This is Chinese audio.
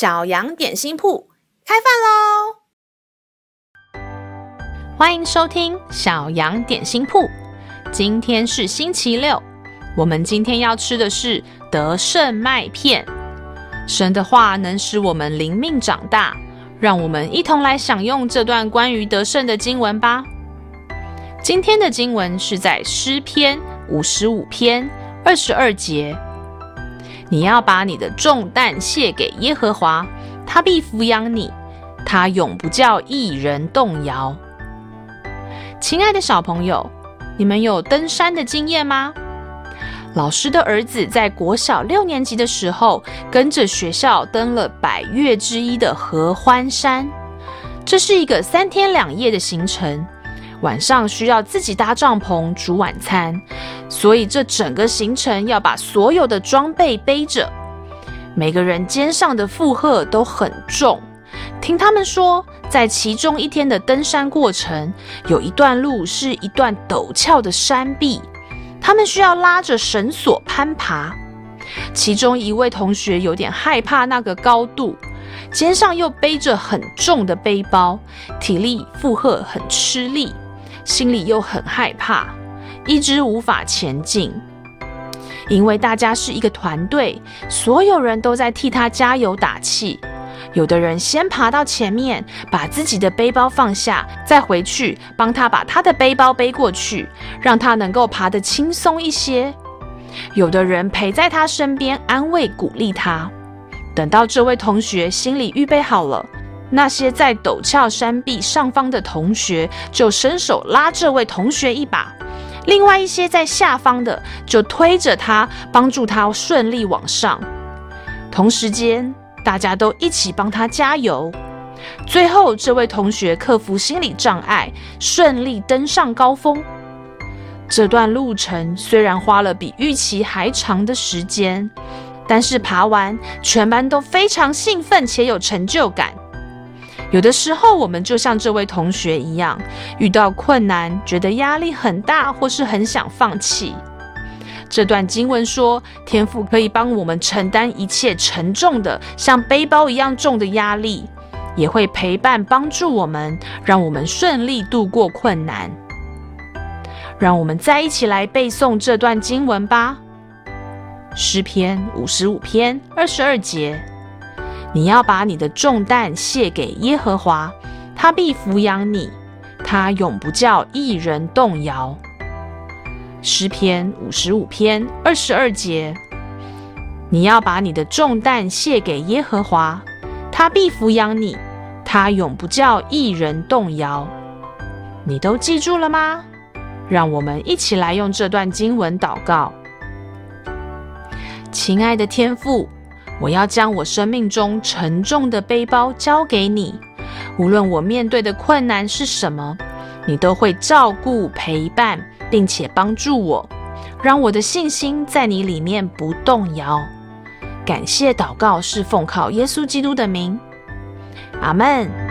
小羊点心铺开饭喽！欢迎收听小羊点心铺。今天是星期六，我们今天要吃的是得胜麦片。神的话能使我们灵命长大，让我们一同来享用这段关于得胜的经文吧。今天的经文是在诗篇五十五篇二十二节。你要把你的重担卸给耶和华，他必抚养你，他永不叫一人动摇。亲爱的小朋友，你们有登山的经验吗？老师的儿子在国小六年级的时候，跟着学校登了百岳之一的合欢山，这是一个三天两夜的行程。晚上需要自己搭帐篷煮晚餐，所以这整个行程要把所有的装备背着，每个人肩上的负荷都很重。听他们说，在其中一天的登山过程，有一段路是一段陡峭的山壁，他们需要拉着绳索攀爬。其中一位同学有点害怕那个高度，肩上又背着很重的背包，体力负荷很吃力。心里又很害怕，一直无法前进。因为大家是一个团队，所有人都在替他加油打气。有的人先爬到前面，把自己的背包放下，再回去帮他把他的背包背过去，让他能够爬得轻松一些。有的人陪在他身边，安慰鼓励他。等到这位同学心里预备好了。那些在陡峭山壁上方的同学就伸手拉这位同学一把，另外一些在下方的就推着他，帮助他顺利往上。同时间，大家都一起帮他加油。最后，这位同学克服心理障碍，顺利登上高峰。这段路程虽然花了比预期还长的时间，但是爬完，全班都非常兴奋且有成就感。有的时候，我们就像这位同学一样，遇到困难，觉得压力很大，或是很想放弃。这段经文说，天父可以帮我们承担一切沉重的，像背包一样重的压力，也会陪伴帮助我们，让我们顺利度过困难。让我们再一起来背诵这段经文吧，《诗篇》五十五篇二十二节。你要把你的重担卸给耶和华，他必抚养你，他永不叫一人动摇。诗篇五十五篇二十二节。你要把你的重担卸给耶和华，他必抚养你，他永不叫一人动摇。你都记住了吗？让我们一起来用这段经文祷告。亲爱的天父。我要将我生命中沉重的背包交给你，无论我面对的困难是什么，你都会照顾、陪伴，并且帮助我，让我的信心在你里面不动摇。感谢祷告是奉靠耶稣基督的名，阿门。